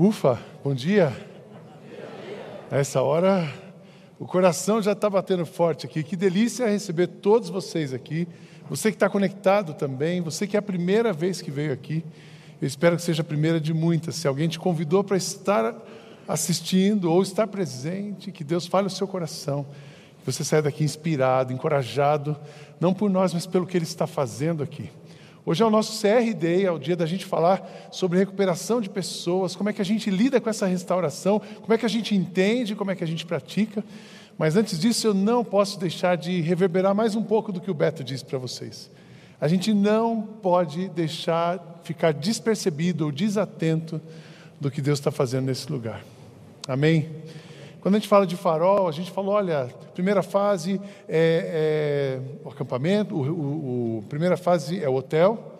Ufa, bom dia. Essa hora o coração já está batendo forte aqui. Que delícia receber todos vocês aqui. Você que está conectado também, você que é a primeira vez que veio aqui. Eu espero que seja a primeira de muitas. Se alguém te convidou para estar assistindo ou estar presente, que Deus fale o seu coração. Que você saia daqui inspirado, encorajado, não por nós, mas pelo que Ele está fazendo aqui. Hoje é o nosso CRD, é o dia da gente falar sobre recuperação de pessoas, como é que a gente lida com essa restauração, como é que a gente entende, como é que a gente pratica. Mas antes disso, eu não posso deixar de reverberar mais um pouco do que o Beto disse para vocês. A gente não pode deixar ficar despercebido ou desatento do que Deus está fazendo nesse lugar. Amém? Quando a gente fala de farol, a gente falou, olha, primeira fase é, é o acampamento, o, o, o, primeira fase é o hotel,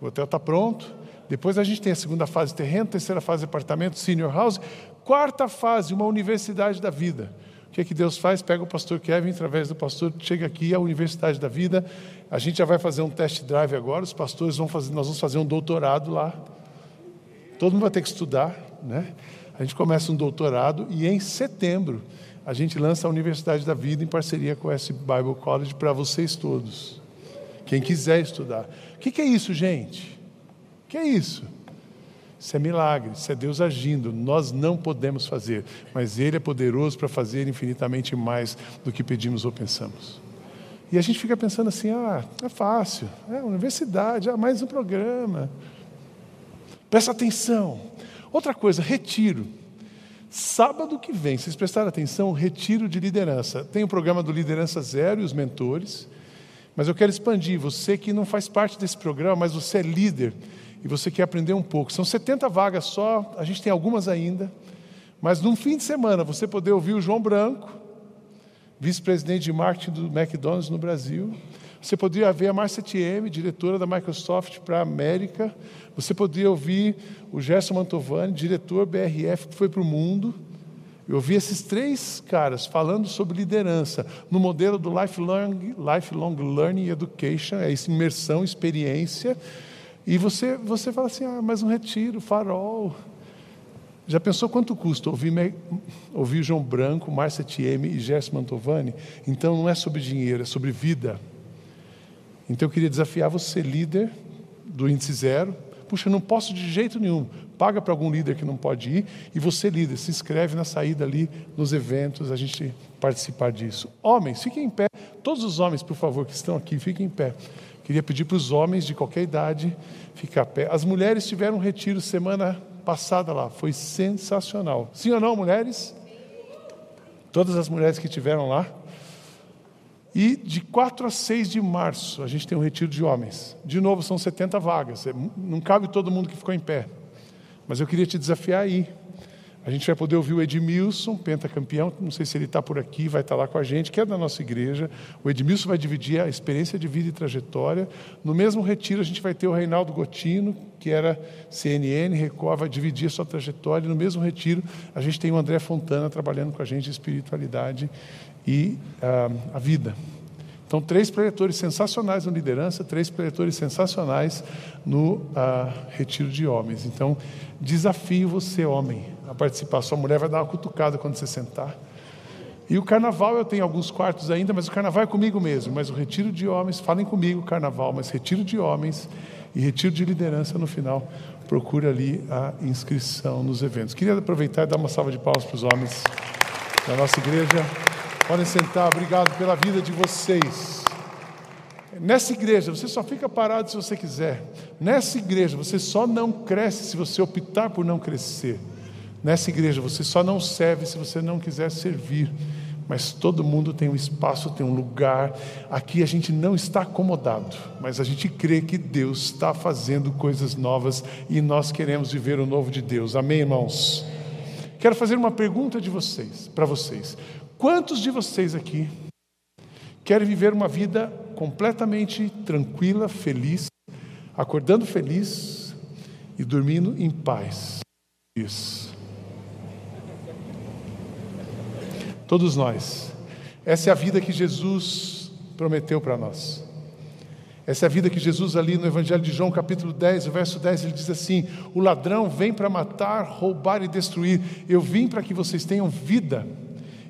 o hotel está pronto. Depois a gente tem a segunda fase terreno, terceira fase apartamento, senior house, quarta fase uma universidade da vida. O que é que Deus faz? Pega o pastor Kevin, através do pastor, chega aqui à Universidade da Vida. A gente já vai fazer um test drive agora, os pastores vão fazer, nós vamos fazer um doutorado lá. Todo mundo vai ter que estudar, né? A gente começa um doutorado e em setembro a gente lança a Universidade da Vida em parceria com esse Bible College para vocês todos. Quem quiser estudar. O que, que é isso, gente? O que é isso? Isso é milagre, isso é Deus agindo. Nós não podemos fazer, mas Ele é poderoso para fazer infinitamente mais do que pedimos ou pensamos. E a gente fica pensando assim: ah, é fácil, é universidade, ah, mais um programa. Presta atenção. Outra coisa, retiro. Sábado que vem, vocês prestaram atenção, retiro de liderança. Tem o programa do Liderança Zero e os mentores, mas eu quero expandir. Você que não faz parte desse programa, mas você é líder e você quer aprender um pouco. São 70 vagas só, a gente tem algumas ainda, mas num fim de semana você poder ouvir o João Branco, vice-presidente de marketing do McDonald's no Brasil. Você poderia ver a Marcia TM, diretora da Microsoft para a América. Você poderia ouvir o Gerson Mantovani, diretor BRF, que foi para o mundo. Eu ouvi esses três caras falando sobre liderança no modelo do lifelong, lifelong learning education, é isso, imersão, experiência. E você, você fala assim, ah, mas um retiro, farol. Já pensou quanto custa ouvir, ouvir João Branco, Márcia Thieme e Gerson Mantovani? Então não é sobre dinheiro, é sobre vida. Então eu queria desafiar você, líder do índice zero, Puxa, não posso de jeito nenhum. Paga para algum líder que não pode ir e você, líder, se inscreve na saída ali nos eventos, a gente participar disso. Homens, fiquem em pé. Todos os homens, por favor, que estão aqui, fiquem em pé. Queria pedir para os homens de qualquer idade ficar pé. As mulheres tiveram um retiro semana passada lá, foi sensacional. Sim ou não, mulheres? Todas as mulheres que tiveram lá, e de 4 a 6 de março, a gente tem um retiro de homens. De novo, são 70 vagas. É, não cabe todo mundo que ficou em pé. Mas eu queria te desafiar aí. A gente vai poder ouvir o Edmilson, pentacampeão, não sei se ele está por aqui, vai estar tá lá com a gente, que é da nossa igreja. O Edmilson vai dividir a experiência de vida e trajetória. No mesmo retiro, a gente vai ter o Reinaldo Gotino, que era CNN, Record, vai dividir a sua trajetória. No mesmo retiro, a gente tem o André Fontana trabalhando com a gente de espiritualidade e ah, a vida. Então, três preletores sensacionais no liderança, três preletores sensacionais no ah, retiro de homens. Então, desafio você, homem, a participar. Sua mulher vai dar uma cutucada quando você sentar. E o carnaval, eu tenho alguns quartos ainda, mas o carnaval é comigo mesmo. Mas o retiro de homens, falem comigo, carnaval, mas retiro de homens e retiro de liderança no final. Procure ali a inscrição nos eventos. Queria aproveitar e dar uma salva de palmas para os homens da nossa igreja. Podem sentar, obrigado pela vida de vocês. Nessa igreja, você só fica parado se você quiser. Nessa igreja, você só não cresce se você optar por não crescer. Nessa igreja, você só não serve se você não quiser servir. Mas todo mundo tem um espaço, tem um lugar. Aqui a gente não está acomodado, mas a gente crê que Deus está fazendo coisas novas e nós queremos viver o novo de Deus. Amém, irmãos? Quero fazer uma pergunta de vocês, para vocês. Quantos de vocês aqui querem viver uma vida completamente tranquila, feliz, acordando feliz e dormindo em paz? Isso. Todos nós. Essa é a vida que Jesus prometeu para nós. Essa é a vida que Jesus, ali no Evangelho de João, capítulo 10, o verso 10, ele diz assim: O ladrão vem para matar, roubar e destruir. Eu vim para que vocês tenham vida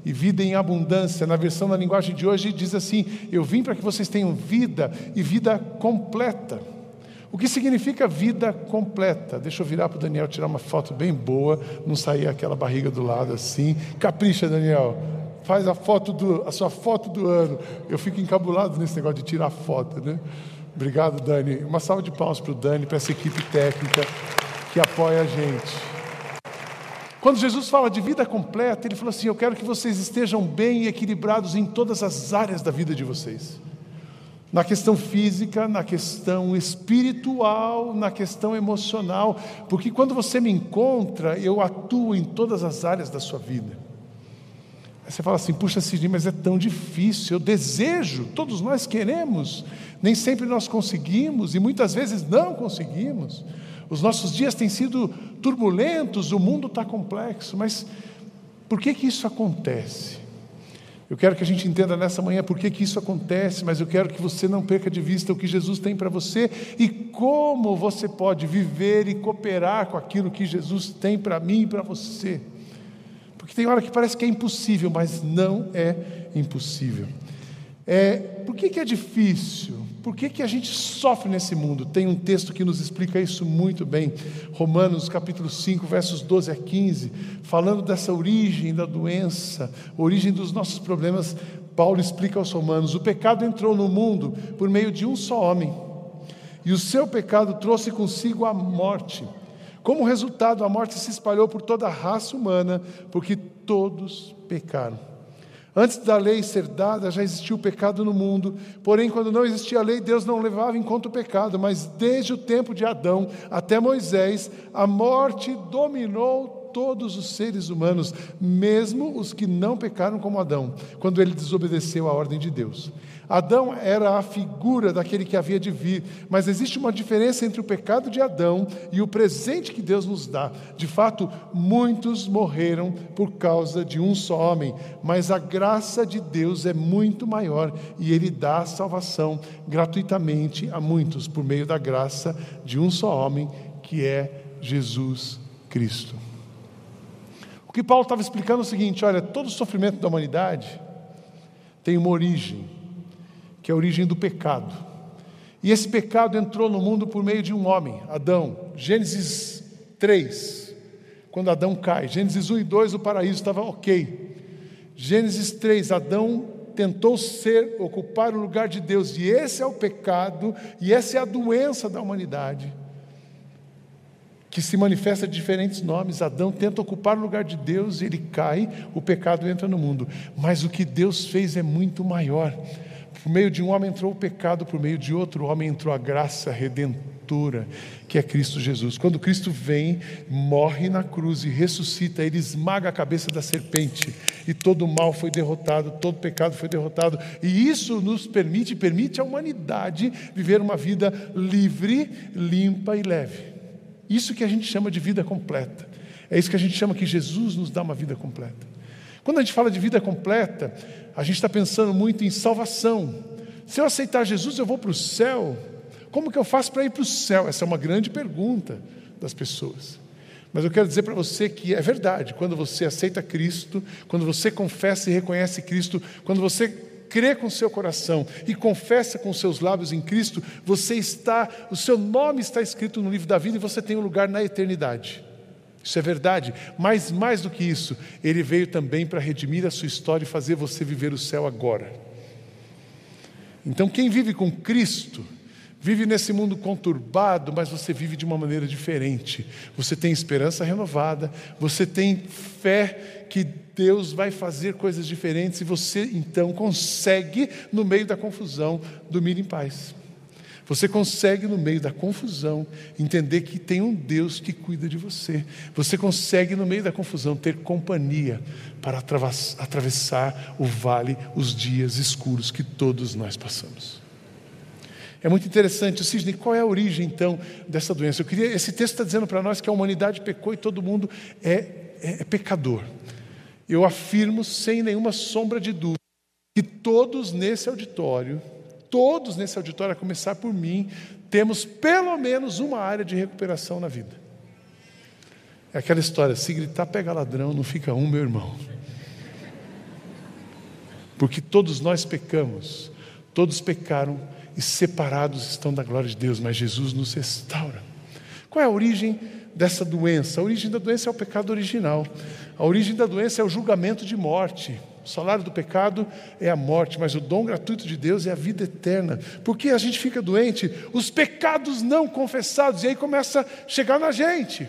e vida em abundância. Na versão da linguagem de hoje diz assim: Eu vim para que vocês tenham vida e vida completa. O que significa vida completa? Deixa eu virar para o Daniel tirar uma foto bem boa, não sair aquela barriga do lado assim. Capricha, Daniel. Faz a foto do, a sua foto do ano. Eu fico encabulado nesse negócio de tirar foto, né? Obrigado, Dani. Uma salva de palmas para o Dani, para essa equipe técnica que apoia a gente. Quando Jesus fala de vida completa, ele falou assim: Eu quero que vocês estejam bem e equilibrados em todas as áreas da vida de vocês. Na questão física, na questão espiritual, na questão emocional, porque quando você me encontra, eu atuo em todas as áreas da sua vida. Aí você fala assim, puxa Sidney, mas é tão difícil, eu desejo, todos nós queremos, nem sempre nós conseguimos e muitas vezes não conseguimos. Os nossos dias têm sido turbulentos, o mundo está complexo, mas por que que isso acontece? Eu quero que a gente entenda nessa manhã por que, que isso acontece, mas eu quero que você não perca de vista o que Jesus tem para você e como você pode viver e cooperar com aquilo que Jesus tem para mim e para você. Porque tem hora que parece que é impossível, mas não é impossível. É, por que, que é difícil? Por que, que a gente sofre nesse mundo? Tem um texto que nos explica isso muito bem. Romanos capítulo 5, versos 12 a 15, falando dessa origem da doença, origem dos nossos problemas. Paulo explica aos romanos: o pecado entrou no mundo por meio de um só homem, e o seu pecado trouxe consigo a morte. Como resultado, a morte se espalhou por toda a raça humana, porque todos pecaram. Antes da lei ser dada, já existia o pecado no mundo. Porém, quando não existia a lei, Deus não levava em conta o pecado. Mas desde o tempo de Adão até Moisés, a morte dominou todos os seres humanos, mesmo os que não pecaram como Adão, quando ele desobedeceu à ordem de Deus. Adão era a figura daquele que havia de vir, mas existe uma diferença entre o pecado de Adão e o presente que Deus nos dá. De fato, muitos morreram por causa de um só homem, mas a graça de Deus é muito maior e ele dá salvação gratuitamente a muitos por meio da graça de um só homem, que é Jesus Cristo. Que Paulo estava explicando é o seguinte: olha, todo sofrimento da humanidade tem uma origem, que é a origem do pecado. E esse pecado entrou no mundo por meio de um homem, Adão. Gênesis 3, quando Adão cai. Gênesis 1 e 2, o paraíso estava ok. Gênesis 3, Adão tentou ser, ocupar o lugar de Deus, e esse é o pecado, e essa é a doença da humanidade que se manifesta de diferentes nomes. Adão tenta ocupar o lugar de Deus, ele cai, o pecado entra no mundo. Mas o que Deus fez é muito maior. Por meio de um homem entrou o pecado, por meio de outro homem entrou a graça redentora, que é Cristo Jesus. Quando Cristo vem, morre na cruz e ressuscita, ele esmaga a cabeça da serpente e todo o mal foi derrotado, todo o pecado foi derrotado. E isso nos permite, permite à humanidade viver uma vida livre, limpa e leve. Isso que a gente chama de vida completa. É isso que a gente chama que Jesus nos dá uma vida completa. Quando a gente fala de vida completa, a gente está pensando muito em salvação. Se eu aceitar Jesus, eu vou para o céu. Como que eu faço para ir para o céu? Essa é uma grande pergunta das pessoas. Mas eu quero dizer para você que é verdade, quando você aceita Cristo, quando você confessa e reconhece Cristo, quando você crê com seu coração e confessa com seus lábios em Cristo, você está, o seu nome está escrito no livro da vida e você tem um lugar na eternidade. Isso é verdade, mas mais do que isso, ele veio também para redimir a sua história e fazer você viver o céu agora. Então, quem vive com Cristo, vive nesse mundo conturbado, mas você vive de uma maneira diferente. Você tem esperança renovada, você tem fé que Deus vai fazer coisas diferentes e você então consegue, no meio da confusão, dormir em paz. Você consegue, no meio da confusão, entender que tem um Deus que cuida de você. Você consegue, no meio da confusão, ter companhia para atravessar o vale, os dias escuros que todos nós passamos. É muito interessante. Sidney, qual é a origem então dessa doença? Eu queria, esse texto está dizendo para nós que a humanidade pecou e todo mundo é, é, é pecador. Eu afirmo sem nenhuma sombra de dúvida que todos nesse auditório, Todos nesse auditório, a começar por mim, temos pelo menos uma área de recuperação na vida. É aquela história: se gritar, pega ladrão, não fica um, meu irmão. Porque todos nós pecamos, todos pecaram e separados estão da glória de Deus, mas Jesus nos restaura. Qual é a origem dessa doença? A origem da doença é o pecado original. A origem da doença é o julgamento de morte. O salário do pecado é a morte, mas o dom gratuito de Deus é a vida eterna. Porque a gente fica doente? Os pecados não confessados, e aí começa a chegar na gente.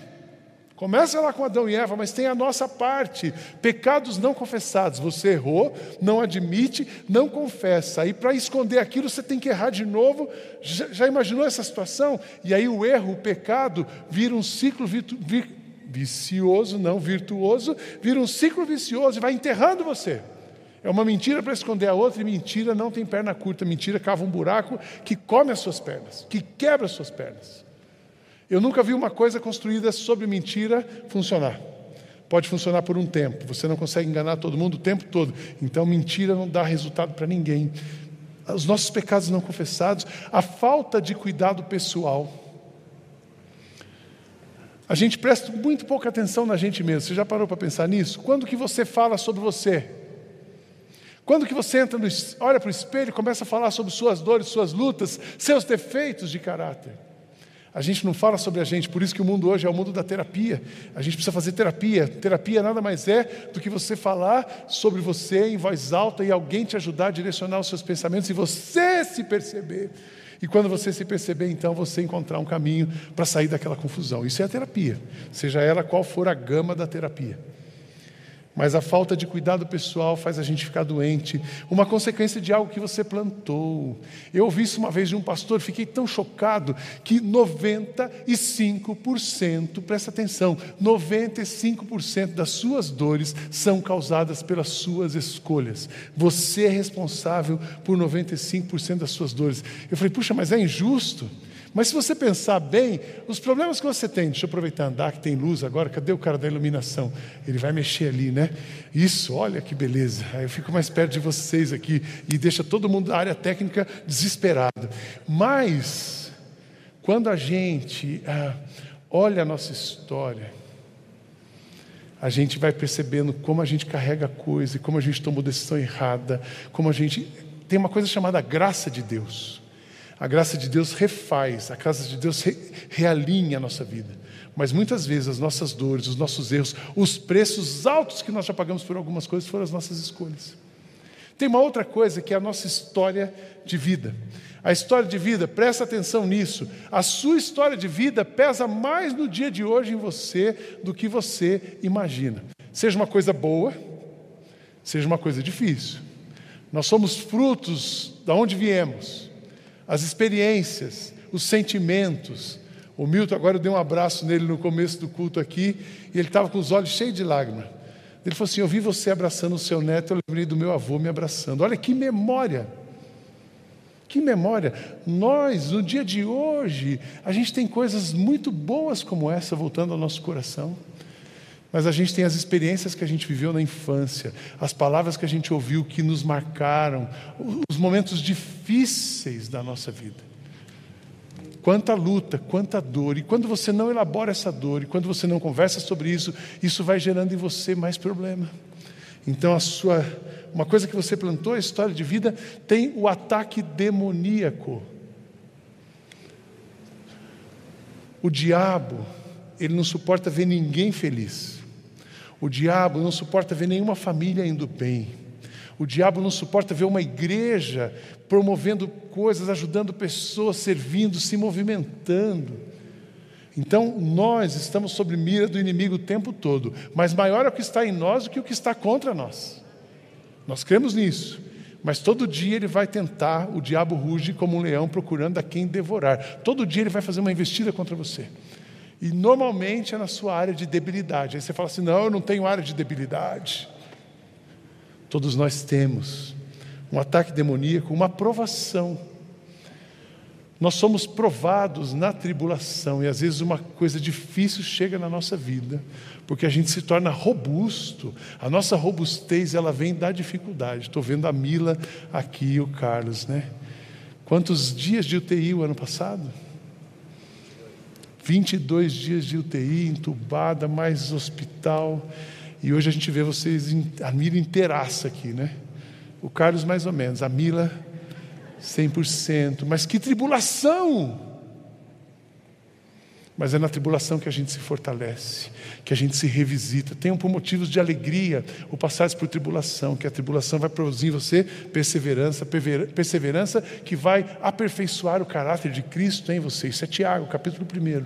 Começa lá com Adão e Eva, mas tem a nossa parte. Pecados não confessados. Você errou, não admite, não confessa. Aí, para esconder aquilo, você tem que errar de novo. Já, já, imaginou essa situação? E aí, o erro, o pecado, vira um ciclo virtu, vir, vicioso, não virtuoso, vira um ciclo vicioso e vai enterrando você. É uma mentira para esconder a outra, e mentira não tem perna curta. Mentira cava um buraco que come as suas pernas, que quebra as suas pernas. Eu nunca vi uma coisa construída sobre mentira funcionar. Pode funcionar por um tempo, você não consegue enganar todo mundo o tempo todo. Então, mentira não dá resultado para ninguém. Os nossos pecados não confessados, a falta de cuidado pessoal. A gente presta muito pouca atenção na gente mesmo. Você já parou para pensar nisso? Quando que você fala sobre você? Quando que você entra no, olha para o espelho e começa a falar sobre suas dores, suas lutas, seus defeitos de caráter? A gente não fala sobre a gente, por isso que o mundo hoje é o mundo da terapia. A gente precisa fazer terapia. Terapia nada mais é do que você falar sobre você em voz alta e alguém te ajudar a direcionar os seus pensamentos e você se perceber. E quando você se perceber, então você encontrar um caminho para sair daquela confusão. Isso é a terapia, seja ela qual for a gama da terapia. Mas a falta de cuidado pessoal faz a gente ficar doente, uma consequência de algo que você plantou. Eu ouvi isso uma vez de um pastor, fiquei tão chocado que 95%, presta atenção, 95% das suas dores são causadas pelas suas escolhas. Você é responsável por 95% das suas dores. Eu falei, puxa, mas é injusto. Mas se você pensar bem, os problemas que você tem, deixa eu aproveitar andar, que tem luz agora, cadê o cara da iluminação? Ele vai mexer ali, né? Isso, olha que beleza. Aí eu fico mais perto de vocês aqui e deixa todo mundo da área técnica desesperado. Mas, quando a gente ah, olha a nossa história, a gente vai percebendo como a gente carrega a coisa, como a gente tomou decisão errada, como a gente. Tem uma coisa chamada graça de Deus. A graça de Deus refaz, a graça de Deus re, realinha a nossa vida. Mas muitas vezes as nossas dores, os nossos erros, os preços altos que nós já pagamos por algumas coisas foram as nossas escolhas. Tem uma outra coisa que é a nossa história de vida. A história de vida, presta atenção nisso. A sua história de vida pesa mais no dia de hoje em você do que você imagina. Seja uma coisa boa, seja uma coisa difícil. Nós somos frutos da onde viemos as experiências, os sentimentos. O Milton, agora eu dei um abraço nele no começo do culto aqui, e ele estava com os olhos cheios de lágrimas. Ele falou assim: Eu vi você abraçando o seu neto, eu lembrei do meu avô me abraçando. Olha que memória! Que memória! Nós, no dia de hoje, a gente tem coisas muito boas como essa voltando ao nosso coração. Mas a gente tem as experiências que a gente viveu na infância, as palavras que a gente ouviu que nos marcaram, os momentos difíceis da nossa vida. Quanta luta, quanta dor. E quando você não elabora essa dor, e quando você não conversa sobre isso, isso vai gerando em você mais problema. Então, a sua, uma coisa que você plantou, a história de vida, tem o ataque demoníaco. O diabo, ele não suporta ver ninguém feliz. O diabo não suporta ver nenhuma família indo bem. O diabo não suporta ver uma igreja promovendo coisas, ajudando pessoas, servindo, se movimentando. Então, nós estamos sob mira do inimigo o tempo todo, mas maior é o que está em nós do que o que está contra nós. Nós cremos nisso. Mas todo dia ele vai tentar, o diabo ruge como um leão procurando a quem devorar. Todo dia ele vai fazer uma investida contra você. E normalmente é na sua área de debilidade. Aí você fala assim: não, eu não tenho área de debilidade. Todos nós temos um ataque demoníaco, uma provação. Nós somos provados na tribulação e às vezes uma coisa difícil chega na nossa vida, porque a gente se torna robusto. A nossa robustez ela vem da dificuldade. Estou vendo a Mila aqui e o Carlos, né? Quantos dias de UTI o ano passado? 22 dias de UTI, entubada, mais hospital. E hoje a gente vê vocês, a Mila inteiraça aqui, né? O Carlos mais ou menos, a Mila 100%. Mas que tribulação! Mas é na tribulação que a gente se fortalece, que a gente se revisita. Tenham por motivos de alegria o passar por tribulação, que a tribulação vai produzir em você perseverança, perseverança que vai aperfeiçoar o caráter de Cristo em você. Isso é Tiago, capítulo 1.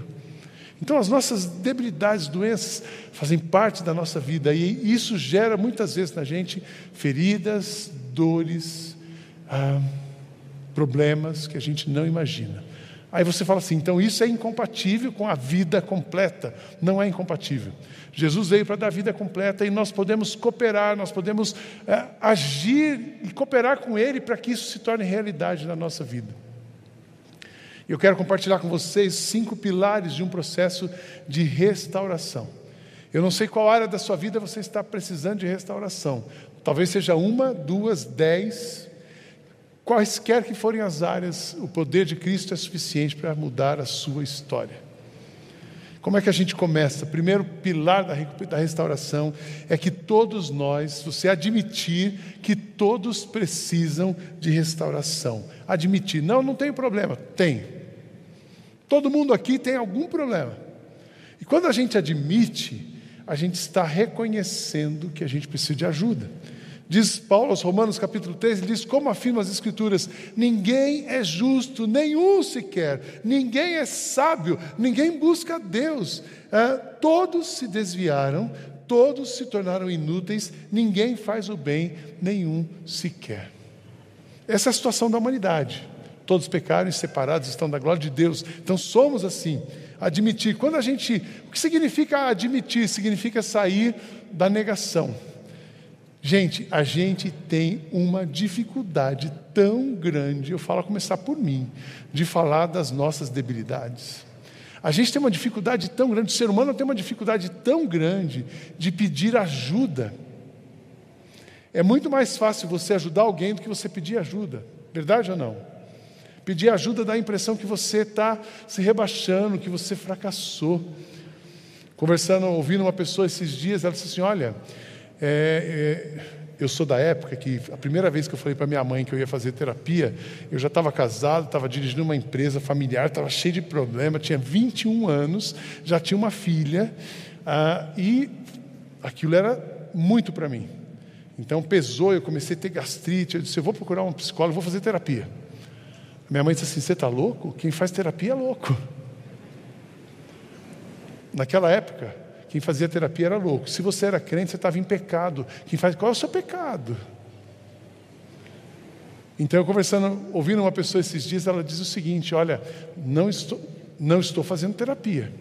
Então, as nossas debilidades, doenças, fazem parte da nossa vida e isso gera muitas vezes na gente feridas, dores, ah, problemas que a gente não imagina. Aí você fala assim, então isso é incompatível com a vida completa. Não é incompatível. Jesus veio para dar vida completa e nós podemos cooperar, nós podemos é, agir e cooperar com Ele para que isso se torne realidade na nossa vida. Eu quero compartilhar com vocês cinco pilares de um processo de restauração. Eu não sei qual área da sua vida você está precisando de restauração. Talvez seja uma, duas, dez, Quaisquer que forem as áreas, o poder de Cristo é suficiente para mudar a sua história. Como é que a gente começa? Primeiro pilar da restauração é que todos nós, você admitir que todos precisam de restauração. Admitir, não, não tem problema. Tem. Todo mundo aqui tem algum problema. E quando a gente admite, a gente está reconhecendo que a gente precisa de ajuda. Diz Paulo aos Romanos, capítulo 3, ele diz: Como afirma as Escrituras, ninguém é justo, nenhum sequer, ninguém é sábio, ninguém busca Deus. É, todos se desviaram, todos se tornaram inúteis, ninguém faz o bem, nenhum sequer. Essa é a situação da humanidade. Todos pecaram e separados estão da glória de Deus. Então somos assim. Admitir. Quando a gente. O que significa admitir? Significa sair da negação. Gente, a gente tem uma dificuldade tão grande, eu falo a começar por mim, de falar das nossas debilidades. A gente tem uma dificuldade tão grande, o ser humano tem uma dificuldade tão grande de pedir ajuda. É muito mais fácil você ajudar alguém do que você pedir ajuda, verdade ou não? Pedir ajuda dá a impressão que você está se rebaixando, que você fracassou. Conversando, ouvindo uma pessoa esses dias, ela disse assim: Olha, é, é, eu sou da época que a primeira vez que eu falei para minha mãe que eu ia fazer terapia, eu já estava casado, estava dirigindo uma empresa familiar, estava cheio de problema, tinha 21 anos, já tinha uma filha, ah, e aquilo era muito para mim. Então pesou, eu comecei a ter gastrite, eu disse, eu vou procurar um psicólogo, vou fazer terapia. Minha mãe disse assim, você está louco? Quem faz terapia é louco. Naquela época, quem fazia terapia era louco. Se você era crente, você estava em pecado. Quem faz, qual é o seu pecado? Então, eu conversando, ouvindo uma pessoa esses dias, ela diz o seguinte: Olha, não estou, não estou fazendo terapia.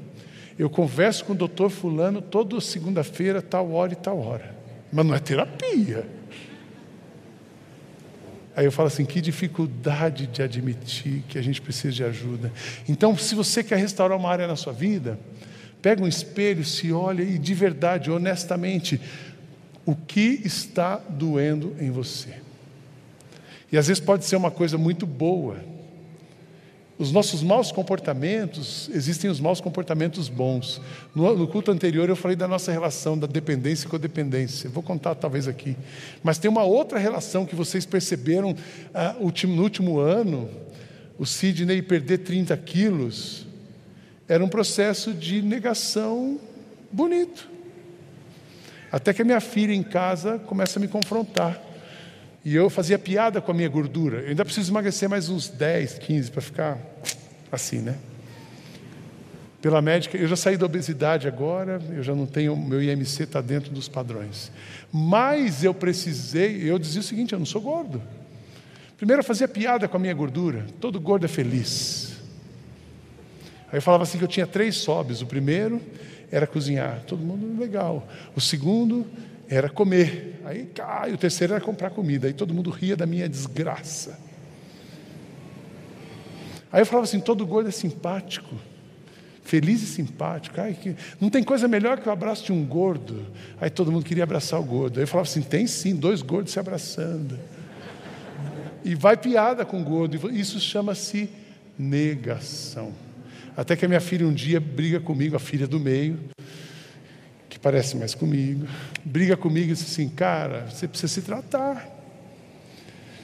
Eu converso com o doutor Fulano toda segunda-feira, tal hora e tal hora. Mas não é terapia. Aí eu falo assim: que dificuldade de admitir que a gente precisa de ajuda. Então, se você quer restaurar uma área na sua vida, Pega um espelho, se olha e de verdade, honestamente, o que está doendo em você. E às vezes pode ser uma coisa muito boa. Os nossos maus comportamentos, existem os maus comportamentos bons. No, no, culto anterior eu falei da nossa relação da dependência e codependência. Vou contar talvez aqui. Mas tem uma outra relação que vocês perceberam ah, no último ano. O Sidney perder 30 quilos. Era um processo de negação bonito. Até que a minha filha em casa começa a me confrontar. E eu fazia piada com a minha gordura. Eu ainda preciso emagrecer mais uns 10, 15 para ficar assim, né? Pela médica, eu já saí da obesidade agora, eu já não tenho, meu IMC está dentro dos padrões. Mas eu precisei, eu dizia o seguinte: eu não sou gordo. Primeiro eu fazia piada com a minha gordura, todo gordo é feliz. Aí eu falava assim que eu tinha três hobbies. O primeiro era cozinhar, todo mundo legal. O segundo era comer. Aí cai, o terceiro era comprar comida. Aí todo mundo ria da minha desgraça. Aí eu falava assim, todo gordo é simpático. Feliz e simpático. Ai, que... Não tem coisa melhor que o abraço de um gordo. Aí todo mundo queria abraçar o gordo. Aí eu falava assim: tem sim, dois gordos se abraçando. e vai piada com o gordo. Isso chama-se negação. Até que a minha filha um dia briga comigo, a filha do meio, que parece mais comigo, briga comigo e diz assim: Cara, você precisa se tratar.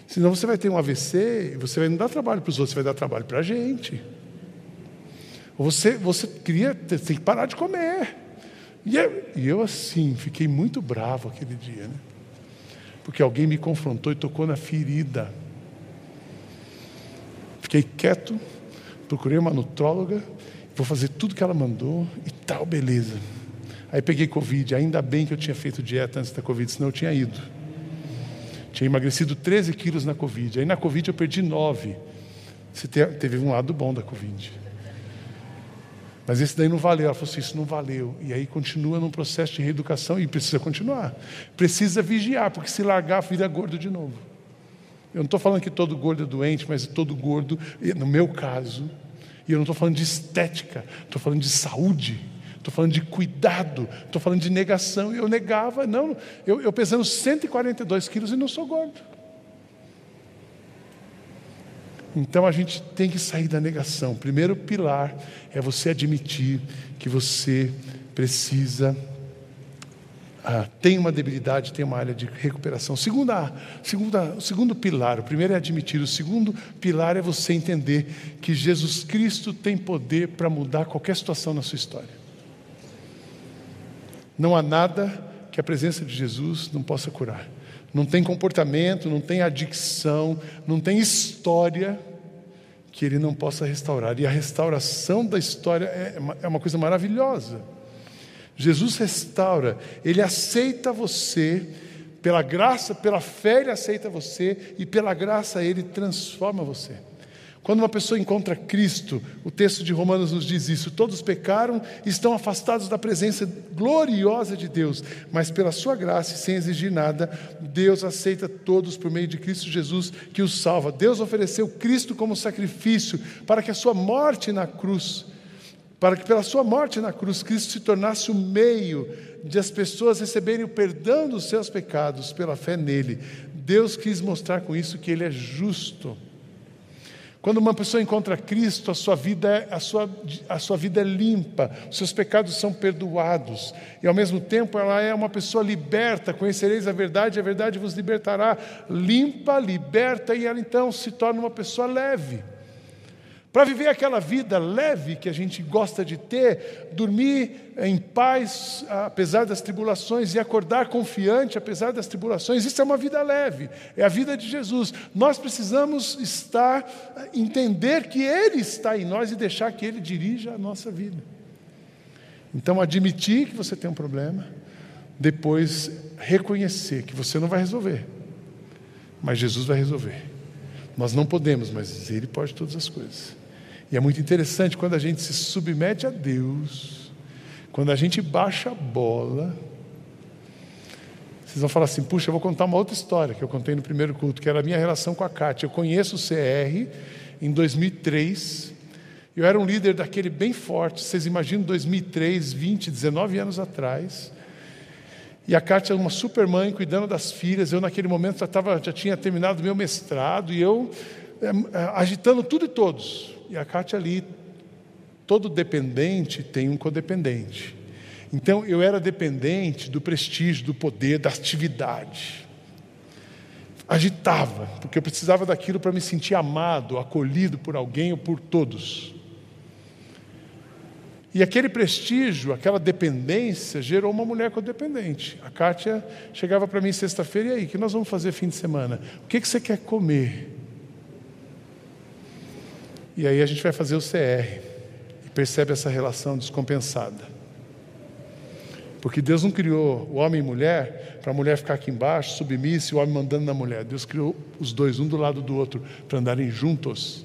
Senão você vai ter um AVC e você vai não dar trabalho para os outros, você vai dar trabalho para a gente. Você, você queria, tem que parar de comer. E eu, e eu, assim, fiquei muito bravo aquele dia, né? Porque alguém me confrontou e tocou na ferida. Fiquei quieto, procurei uma nutróloga, vou fazer tudo que ela mandou e tal, beleza. Aí peguei Covid, ainda bem que eu tinha feito dieta antes da Covid, senão eu tinha ido. Tinha emagrecido 13 quilos na Covid. Aí na Covid eu perdi 9. Você teve um lado bom da Covid. Mas esse daí não valeu. Ela falou assim: isso não valeu. E aí continua num processo de reeducação e precisa continuar. Precisa vigiar, porque se largar, vira gordo de novo. Eu não estou falando que todo gordo é doente, mas todo gordo, no meu caso, e eu não estou falando de estética, estou falando de saúde, estou falando de cuidado, estou falando de negação. Eu negava, não, eu, eu pesando 142 quilos e não sou gordo. Então a gente tem que sair da negação. Primeiro pilar é você admitir que você precisa ah, tem uma debilidade, tem uma área de recuperação. Segunda, segunda, o segundo pilar, o primeiro é admitir, o segundo pilar é você entender que Jesus Cristo tem poder para mudar qualquer situação na sua história. Não há nada que a presença de Jesus não possa curar. Não tem comportamento, não tem adicção, não tem história que ele não possa restaurar. E a restauração da história é é uma coisa maravilhosa. Jesus restaura, ele aceita você, pela graça, pela fé, ele aceita você, e pela graça, ele transforma você. Quando uma pessoa encontra Cristo, o texto de Romanos nos diz isso: todos pecaram e estão afastados da presença gloriosa de Deus, mas pela sua graça e sem exigir nada, Deus aceita todos por meio de Cristo Jesus que os salva. Deus ofereceu Cristo como sacrifício para que a sua morte na cruz, para que pela sua morte na cruz, Cristo se tornasse o meio de as pessoas receberem o perdão dos seus pecados pela fé nele. Deus quis mostrar com isso que ele é justo. Quando uma pessoa encontra Cristo, a sua vida é, a sua, a sua vida é limpa, os seus pecados são perdoados, e ao mesmo tempo ela é uma pessoa liberta, conhecereis a verdade, a verdade vos libertará, limpa, liberta, e ela então se torna uma pessoa leve. Para viver aquela vida leve que a gente gosta de ter, dormir em paz apesar das tribulações e acordar confiante apesar das tribulações, isso é uma vida leve, é a vida de Jesus. Nós precisamos estar, entender que Ele está em nós e deixar que Ele dirija a nossa vida. Então, admitir que você tem um problema, depois reconhecer que você não vai resolver, mas Jesus vai resolver. Nós não podemos, mas Ele pode todas as coisas. E é muito interessante quando a gente se submete a Deus, quando a gente baixa a bola. Vocês vão falar assim: puxa, eu vou contar uma outra história que eu contei no primeiro culto, que era a minha relação com a Kátia. Eu conheço o CR em 2003. Eu era um líder daquele bem forte. Vocês imaginam 2003, 20, 19 anos atrás. E a Kátia, uma super mãe, cuidando das filhas. Eu, naquele momento, já, tava, já tinha terminado meu mestrado. E eu é, agitando tudo e todos. E a Kátia ali, todo dependente tem um codependente. Então eu era dependente do prestígio, do poder, da atividade. Agitava, porque eu precisava daquilo para me sentir amado, acolhido por alguém ou por todos. E aquele prestígio, aquela dependência, gerou uma mulher codependente. A Kátia chegava para mim sexta-feira, e aí, o que nós vamos fazer fim de semana? O que, que você quer comer? E aí a gente vai fazer o CR e percebe essa relação descompensada. Porque Deus não criou o homem e mulher para a mulher ficar aqui embaixo, submissa, e o homem mandando na mulher. Deus criou os dois, um do lado do outro, para andarem juntos.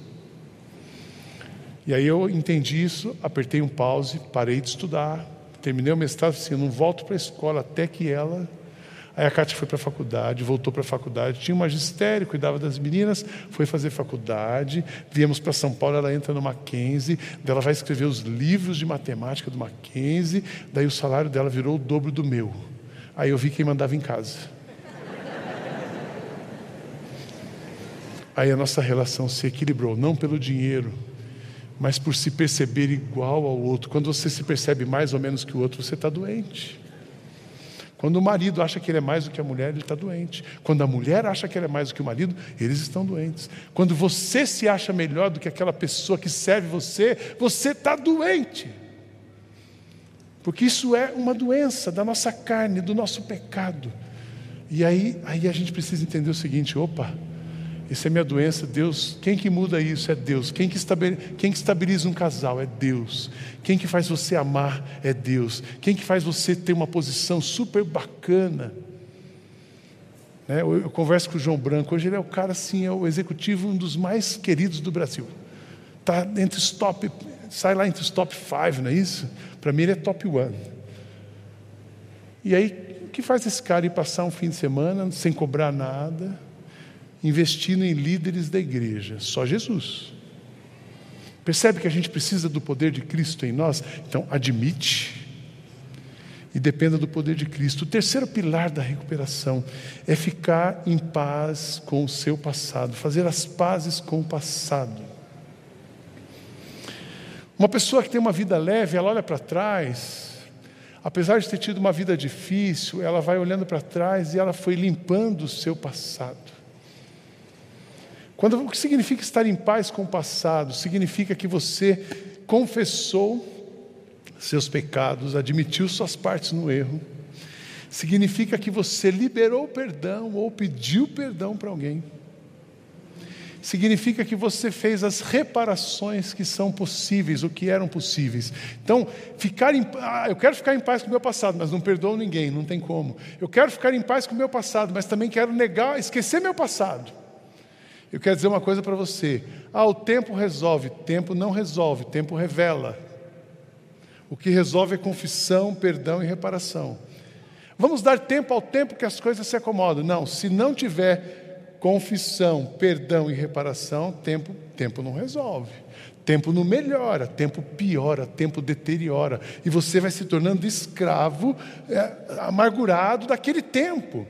E aí eu entendi isso, apertei um pause, parei de estudar, terminei o mestrado, assim, eu não volto para a escola até que ela Aí a Kátia foi para a faculdade, voltou para a faculdade, tinha um magistério, cuidava das meninas, foi fazer faculdade, viemos para São Paulo, ela entra no Mackenzie, ela vai escrever os livros de matemática do Mackenzie, daí o salário dela virou o dobro do meu. Aí eu vi quem mandava em casa. aí a nossa relação se equilibrou, não pelo dinheiro, mas por se perceber igual ao outro. Quando você se percebe mais ou menos que o outro, você está doente. Quando o marido acha que ele é mais do que a mulher, ele está doente. Quando a mulher acha que ele é mais do que o marido, eles estão doentes. Quando você se acha melhor do que aquela pessoa que serve você, você está doente. Porque isso é uma doença da nossa carne, do nosso pecado. E aí, aí a gente precisa entender o seguinte: opa, isso é minha doença, Deus, quem que muda isso é Deus. Quem que, quem que estabiliza um casal é Deus. Quem que faz você amar é Deus. Quem que faz você ter uma posição super bacana. Né? Eu, eu, converso com o João Branco, hoje ele é o cara assim, é o executivo, um dos mais queridos do Brasil. Está entre os top, sai lá entre os top five, não é isso? Para mim ele é top one. E aí, o que faz esse cara ir passar um fim de semana sem cobrar nada? Investindo em líderes da igreja, só Jesus. Percebe que a gente precisa do poder de Cristo em nós? Então, admite e dependa do poder de Cristo. O terceiro pilar da recuperação é ficar em paz com o seu passado, fazer as pazes com o passado. Uma pessoa que tem uma vida leve, ela olha para trás, apesar de ter tido uma vida difícil, ela vai olhando para trás e ela foi limpando o seu passado. Quando, o que significa estar em paz com o passado? Significa que você confessou seus pecados, admitiu suas partes no erro. Significa que você liberou perdão ou pediu perdão para alguém. Significa que você fez as reparações que são possíveis, o que eram possíveis. Então, ficar em, ah, eu quero ficar em paz com o meu passado, mas não perdoo ninguém, não tem como. Eu quero ficar em paz com o meu passado, mas também quero negar, esquecer meu passado. Eu quero dizer uma coisa para você. Ah, o tempo resolve. Tempo não resolve, tempo revela. O que resolve é confissão, perdão e reparação. Vamos dar tempo ao tempo que as coisas se acomodam. Não, se não tiver confissão, perdão e reparação, tempo, tempo não resolve. Tempo não melhora, tempo piora, tempo deteriora. E você vai se tornando escravo, é, amargurado daquele tempo.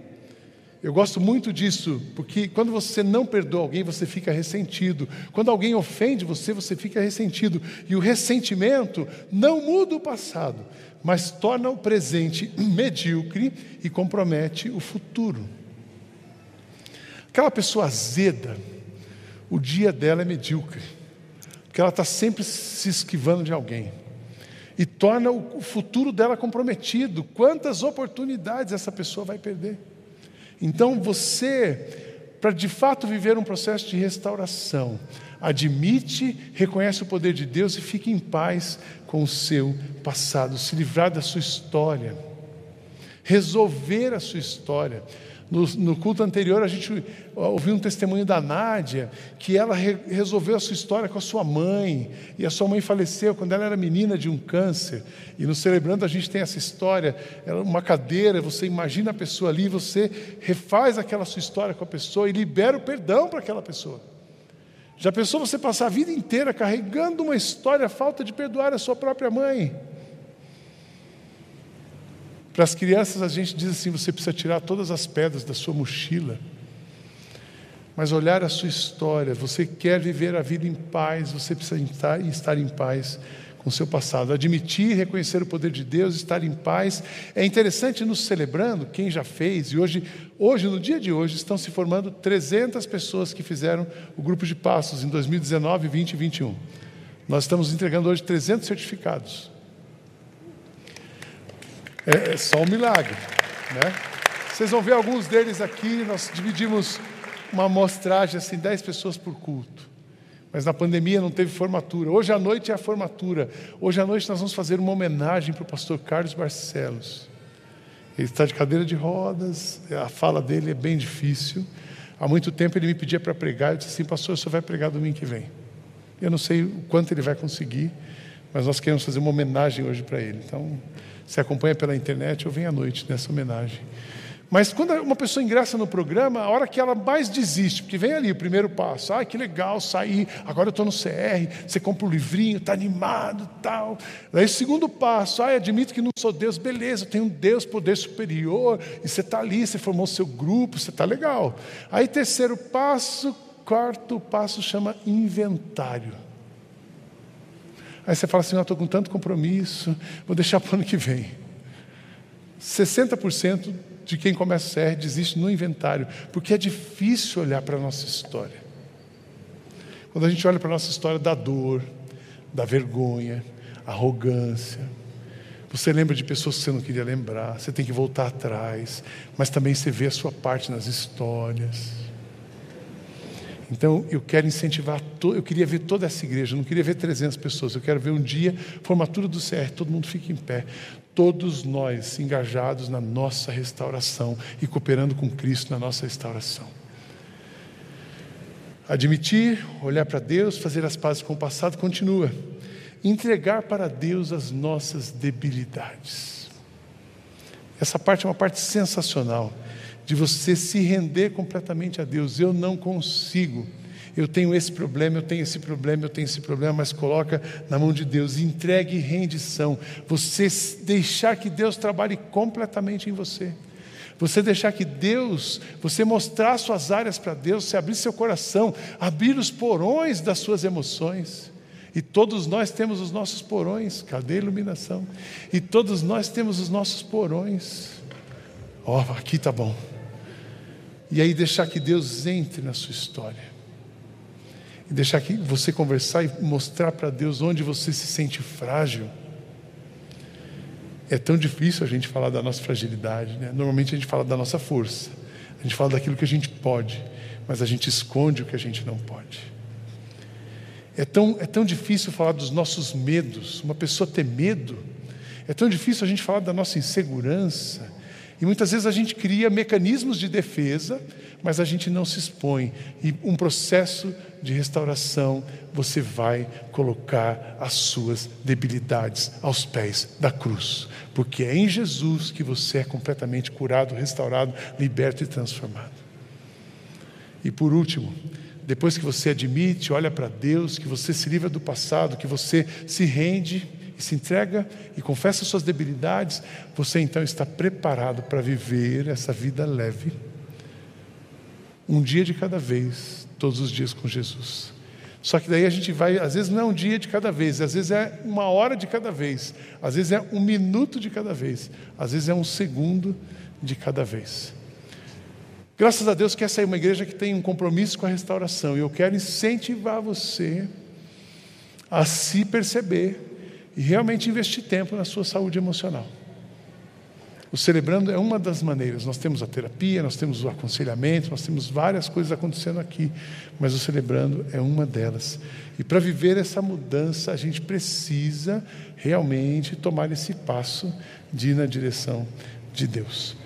Eu gosto muito disso, porque quando você não perdoa alguém, você fica ressentido. Quando alguém ofende você, você fica ressentido. E o ressentimento não muda o passado, mas torna o presente medíocre e compromete o futuro. Aquela pessoa azeda, o dia dela é medíocre, porque ela está sempre se esquivando de alguém. E torna o futuro dela comprometido. Quantas oportunidades essa pessoa vai perder? Então você, para de fato viver um processo de restauração, admite, reconhece o poder de Deus e fique em paz com o seu passado, se livrar da sua história, resolver a sua história. No, no, culto anterior, a gente ouviu um testemunho da Nádia, que ela re, resolveu a sua história com a sua mãe, e a sua mãe faleceu quando ela era menina de um câncer. E no Celebrando a gente tem essa história, uma cadeira, você imagina a pessoa ali, você refaz aquela sua história com a pessoa e libera o perdão para aquela pessoa. Já pensou você passar a vida inteira carregando uma história, falta de perdoar a sua própria mãe? Para as crianças, a gente diz assim: você precisa tirar todas as pedras da sua mochila. Mas olhar a sua história, você quer viver a vida em paz, você precisa estar, em paz com o seu passado. Admitir, reconhecer o poder de Deus, estar em paz. É interessante nos celebrando, quem já fez, e hoje, hoje, no dia de hoje, estão se formando 300 pessoas que fizeram o grupo de passos em 2019, 20 e 21. Nós estamos entregando hoje 300 certificados. É, é só um milagre. Né? Vocês vão ver alguns deles aqui, nós dividimos uma amostragem assim, 10 pessoas por culto. Mas na pandemia não teve formatura. Hoje à noite é a formatura. Hoje à noite nós vamos fazer uma homenagem para o pastor Carlos Barcelos. Ele está de cadeira de rodas, a fala dele é bem difícil. Há muito tempo ele me pedia para pregar, eu disse assim, pastor, você vai pregar domingo que vem. Eu não sei o quanto ele vai conseguir, mas nós queremos fazer uma homenagem hoje para ele. Então, se acompanha pela internet, eu venho à noite nessa homenagem. Mas quando uma pessoa ingressa no programa, a hora que ela mais desiste, porque vem ali o primeiro passo, ah, que legal sair, agora eu estou no CR, você compra um livrinho, está animado tal. Daí o segundo passo, ah, admito que não sou Deus, beleza, tem um Deus, poder superior, e você está ali, você formou seu grupo, você está legal. Aí terceiro passo, quarto passo chama inventário. Aí você fala assim: estou com tanto compromisso, vou deixar para o ano que vem. 60% de quem começa a CR desiste no inventário, porque é difícil olhar para a nossa história. Quando a gente olha para a nossa história da dor, da vergonha, arrogância, você lembra de pessoas que você não queria lembrar, você tem que voltar atrás, mas também você vê a sua parte nas histórias. Então, eu quero incentivar, eu queria ver toda essa igreja, não queria ver 300 pessoas, eu quero ver um dia, formatura do CR, todo mundo fica em pé. Todos nós engajados na nossa restauração e cooperando com Cristo na nossa restauração. Admitir, olhar para Deus, fazer as pazes com o passado, continua. Entregar para Deus as nossas debilidades. Essa parte é uma parte sensacional de você se render completamente a Deus. Eu não consigo. Eu tenho esse problema, eu tenho esse problema, eu tenho esse problema, mas coloca na mão de Deus, entregue rendição. Você deixar que Deus trabalhe completamente em você. Você deixar que Deus, você mostrar suas áreas para Deus, você abrir seu coração, abrir os porões das suas emoções. E todos nós temos os nossos porões, cadê a iluminação? E todos nós temos os nossos porões. Ó, oh, aqui está bom. E aí deixar que Deus entre na sua história. E deixar que você conversar e mostrar para Deus onde você se sente frágil. É tão difícil a gente falar da nossa fragilidade, né? Normalmente a gente fala da nossa força. A gente fala daquilo que a gente pode, mas a gente esconde o que a gente não pode. É tão, é tão difícil falar dos nossos medos, uma pessoa ter medo. É tão difícil a gente falar da nossa insegurança. E muitas vezes a gente cria mecanismos de defesa, mas a gente não se expõe. E um processo de restauração, você vai colocar as suas debilidades aos pés da cruz. Porque é em Jesus que você é completamente curado, restaurado, liberto e transformado. E por último, depois que você admite, olha para Deus, que você se livra do passado, que você se rende se entrega e confessa suas debilidades, você então está preparado para viver essa vida leve. Um dia de cada vez, todos os dias com Jesus. Só que daí a gente vai, às vezes não é um dia de cada vez, às vezes é uma hora de cada vez, às vezes é um minuto de cada vez, às vezes é um segundo de cada vez. Graças a Deus que essa é uma igreja que tem um compromisso com a restauração, e eu quero incentivar você a se perceber e realmente investir tempo na sua saúde emocional. O celebrando é uma das maneiras. Nós temos a terapia, nós temos o aconselhamento, nós temos várias coisas acontecendo aqui, mas o celebrando é uma delas. E para viver essa mudança, a gente precisa realmente tomar esse passo de ir na direção de Deus.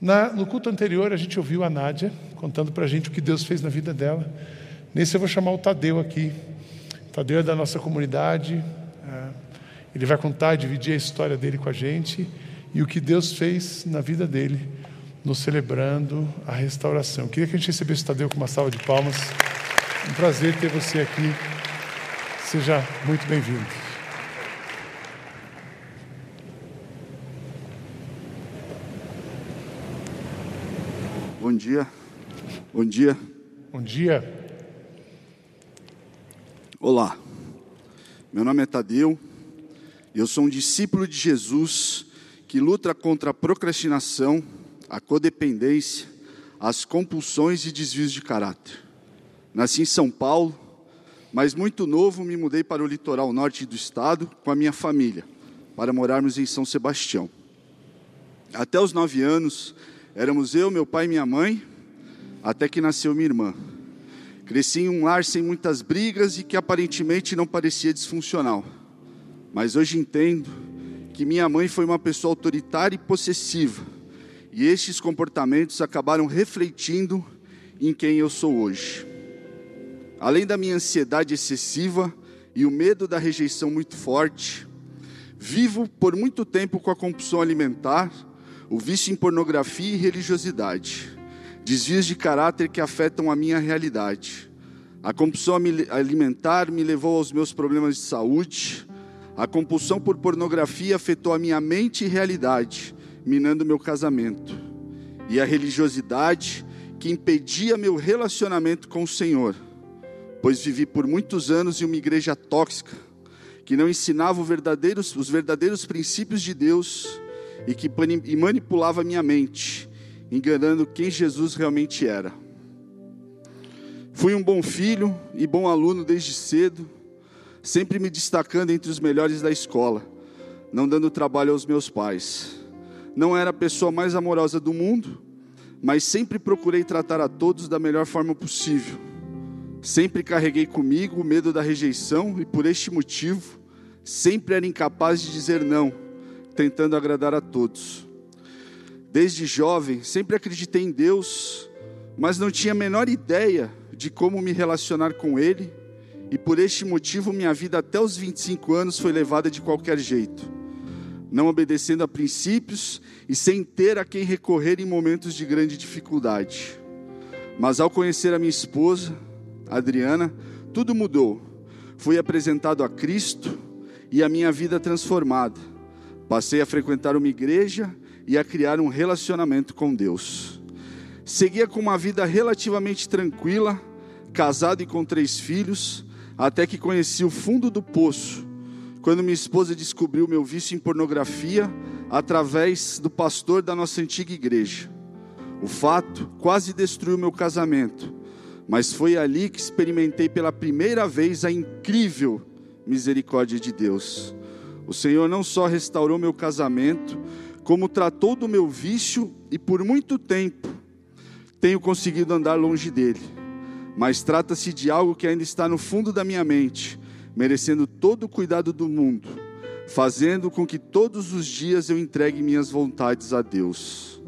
Na, no culto anterior, a gente ouviu a Nádia contando para a gente o que Deus fez na vida dela. Nesse eu vou chamar o Tadeu aqui. O Tadeu é da nossa comunidade. É, ele vai contar, dividir a história dele com a gente e o que Deus fez na vida dele, nos celebrando a restauração. Eu queria que a gente recebesse o Tadeu com uma salva de palmas. Um prazer ter você aqui. Seja muito bem-vindo. Bom dia. Bom dia. Bom dia. Olá. Meu nome é Tadeu. Eu sou um discípulo de Jesus que luta contra a procrastinação, a codependência, as compulsões e desvios de caráter. Nasci em São Paulo, mas muito novo me mudei para o litoral norte do estado com a minha família, para morarmos em São Sebastião. Até os nove anos, éramos eu, meu pai e minha mãe, até que nasceu minha irmã. Cresci em um lar sem muitas brigas e que aparentemente não parecia disfuncional mas hoje entendo que minha mãe foi uma pessoa autoritária e possessiva, e estes comportamentos acabaram refletindo em quem eu sou hoje. Além da minha ansiedade excessiva e o medo da rejeição muito forte, vivo por muito tempo com a compulsão alimentar, o vício em pornografia e religiosidade, desvios de caráter que afetam a minha realidade. A compulsão alimentar me levou aos meus problemas de saúde, a compulsão por pornografia afetou a minha mente e realidade, minando meu casamento. E a religiosidade, que impedia meu relacionamento com o Senhor, pois vivi por muitos anos em uma igreja tóxica, que não ensinava verdadeiros, os verdadeiros princípios de Deus e que manipulava minha mente, enganando quem Jesus realmente era. Fui um bom filho e bom aluno desde cedo, sempre me destacando entre os melhores da escola, não dando trabalho aos meus pais. Não era a pessoa mais amorosa do mundo, mas sempre procurei tratar a todos da melhor forma possível. Sempre carreguei comigo o medo da rejeição e por este motivo sempre era incapaz de dizer não, tentando agradar a todos. Desde jovem, sempre acreditei em Deus, mas não tinha a menor ideia de como me relacionar com Ele, e por este motivo minha vida até os 25 anos foi levada de qualquer jeito, não obedecendo a princípios e sem ter a quem recorrer em momentos de grande dificuldade. Mas ao conhecer a minha esposa, Adriana, tudo mudou. Fui apresentado a Cristo e a minha vida transformada. Passei a frequentar uma igreja e a criar um relacionamento com Deus. Seguia com uma vida relativamente tranquila, casado e com três filhos, até que conheci o fundo do poço, quando minha esposa descobriu meu vício em pornografia através do pastor da nossa antiga igreja. O fato quase destruiu meu casamento, mas foi ali que experimentei pela primeira vez a incrível misericórdia de Deus. O Senhor não só restaurou meu casamento, como tratou do meu vício e por muito tempo tenho conseguido andar longe dele. Mas trata-se de algo que ainda está no fundo da minha mente, merecendo todo o cuidado do mundo, fazendo com que todos os dias eu entregue minhas vontades a Deus.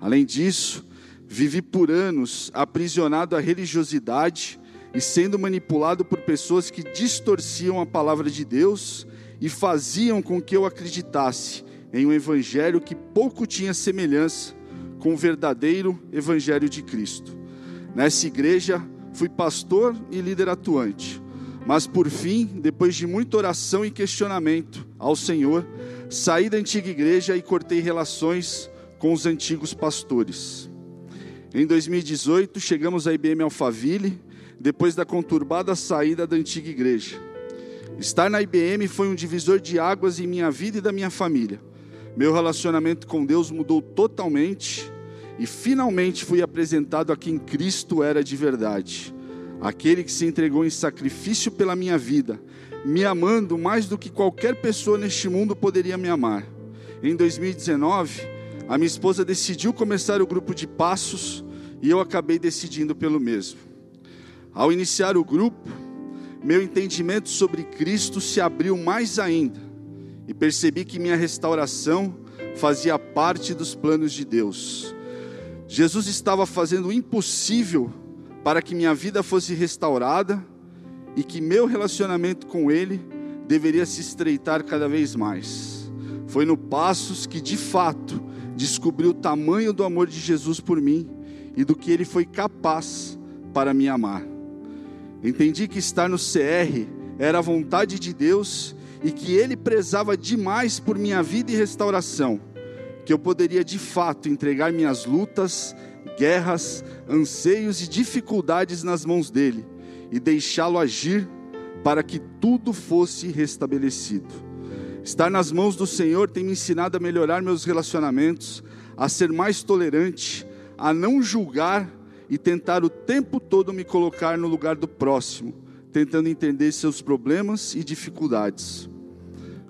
Além disso, vivi por anos aprisionado à religiosidade e sendo manipulado por pessoas que distorciam a palavra de Deus e faziam com que eu acreditasse em um evangelho que pouco tinha semelhança com o verdadeiro evangelho de Cristo. Nessa igreja fui pastor e líder atuante, mas por fim, depois de muita oração e questionamento ao Senhor, saí da antiga igreja e cortei relações com os antigos pastores. Em 2018, chegamos à IBM Alphaville, depois da conturbada saída da antiga igreja. Estar na IBM foi um divisor de águas em minha vida e da minha família. Meu relacionamento com Deus mudou totalmente e finalmente fui apresentado a quem Cristo era de verdade, aquele que se entregou em sacrifício pela minha vida, me amando mais do que qualquer pessoa neste mundo poderia me amar. Em 2019, a minha esposa decidiu começar o grupo de passos e eu acabei decidindo pelo mesmo. Ao iniciar o grupo, meu entendimento sobre Cristo se abriu mais ainda e percebi que minha restauração fazia parte dos planos de Deus. Jesus estava fazendo o impossível para que minha vida fosse restaurada e que meu relacionamento com Ele deveria se estreitar cada vez mais. Foi no Passos que, de fato, descobri o tamanho do amor de Jesus por mim e do que Ele foi capaz para me amar. Entendi que estar no CR era a vontade de Deus e que Ele prezava demais por minha vida e restauração, que eu poderia de fato entregar minhas lutas, guerras, anseios e dificuldades nas mãos dele e deixá-lo agir para que tudo fosse restabelecido. Estar nas mãos do Senhor tem me ensinado a melhorar meus relacionamentos, a ser mais tolerante, a não julgar e tentar o tempo todo me colocar no lugar do próximo, tentando entender seus problemas e dificuldades.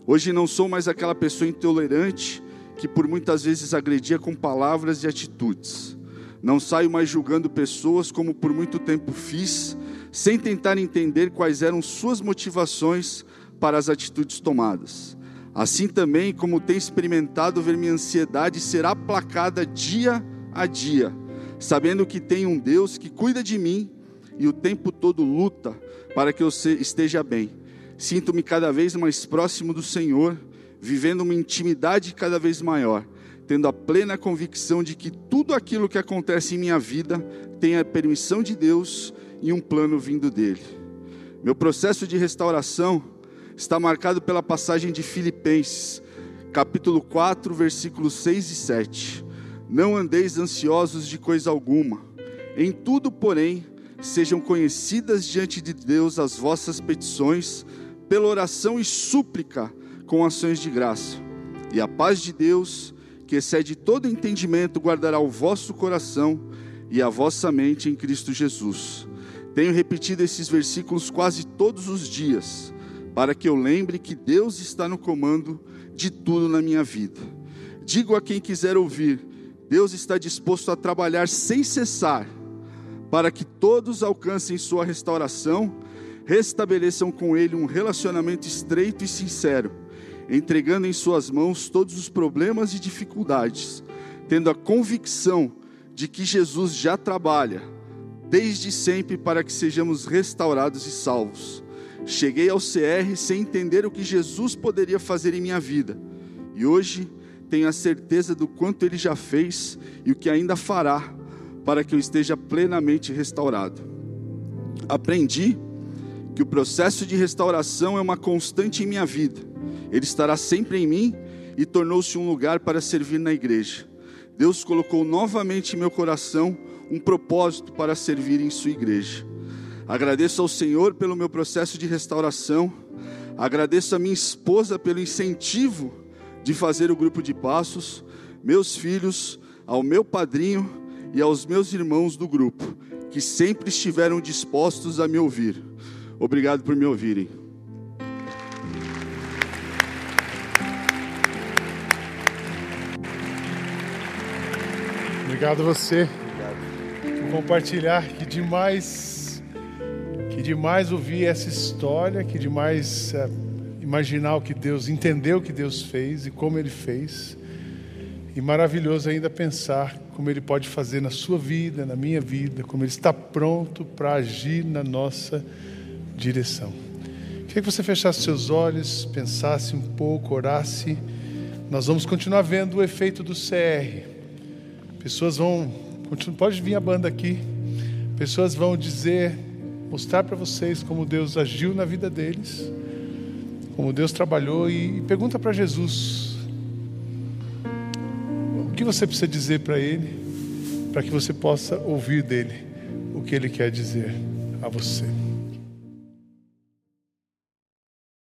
Hoje não sou mais aquela pessoa intolerante que por muitas vezes agredia com palavras e atitudes. Não saio mais julgando pessoas como por muito tempo fiz, sem tentar entender quais eram suas motivações para as atitudes tomadas. Assim também como tenho experimentado ver minha ansiedade ser aplacada dia a dia, sabendo que tem um Deus que cuida de mim e o tempo todo luta para que eu esteja bem Sinto-me cada vez mais próximo do Senhor, vivendo uma intimidade cada vez maior, tendo a plena convicção de que tudo aquilo que acontece em minha vida tem a permissão de Deus e um plano vindo dele. Meu processo de restauração está marcado pela passagem de Filipenses, capítulo 4, versículos 6 e 7. Não andeis ansiosos de coisa alguma, Em tudo, porém, sejam conhecidas diante de Deus as vossas petições, pela oração e súplica, com ações de graça. E a paz de Deus, que excede todo entendimento, guardará o vosso coração e a vossa mente em Cristo Jesus. Tenho repetido esses versículos quase todos os dias, para que eu lembre que Deus está no comando de tudo na minha vida. Digo a quem quiser ouvir: Deus está disposto a trabalhar sem cessar, para que todos alcancem sua restauração, restabeleçam com Ele um relacionamento estreito e sincero, entregando em Suas mãos todos os problemas e dificuldades, tendo a convicção de que Jesus já trabalha desde sempre para que sejamos restaurados e salvos. Cheguei ao CR sem entender o que Jesus poderia fazer em minha vida, e hoje tenho a certeza do quanto Ele já fez e o que ainda fará para que eu esteja plenamente restaurado. Aprendi que o processo de restauração é uma constante em minha vida, Ele estará sempre em mim e tornou-se um lugar para servir na igreja. Deus colocou novamente em meu coração um propósito para servir em Sua igreja. Agradeço ao Senhor pelo meu processo de restauração, agradeço a minha esposa pelo incentivo de fazer o grupo de passos, meus filhos, ao meu padrinho e aos meus irmãos do grupo, que sempre estiveram dispostos a me ouvir. Obrigado por me ouvirem. Obrigado a você por compartilhar. Que demais, que demais ouvir essa história, que demais é, imaginar o que Deus, entender o que Deus fez e como Ele fez. E maravilhoso ainda pensar como Ele pode fazer na sua vida, na minha vida, como Ele está pronto para agir na nossa direção. Queria que você fechasse seus olhos, pensasse um pouco, orasse. Nós vamos continuar vendo o efeito do CR. Pessoas vão, pode vir a banda aqui. Pessoas vão dizer, mostrar para vocês como Deus agiu na vida deles, como Deus trabalhou e pergunta para Jesus o que você precisa dizer para Ele, para que você possa ouvir dele o que Ele quer dizer a você.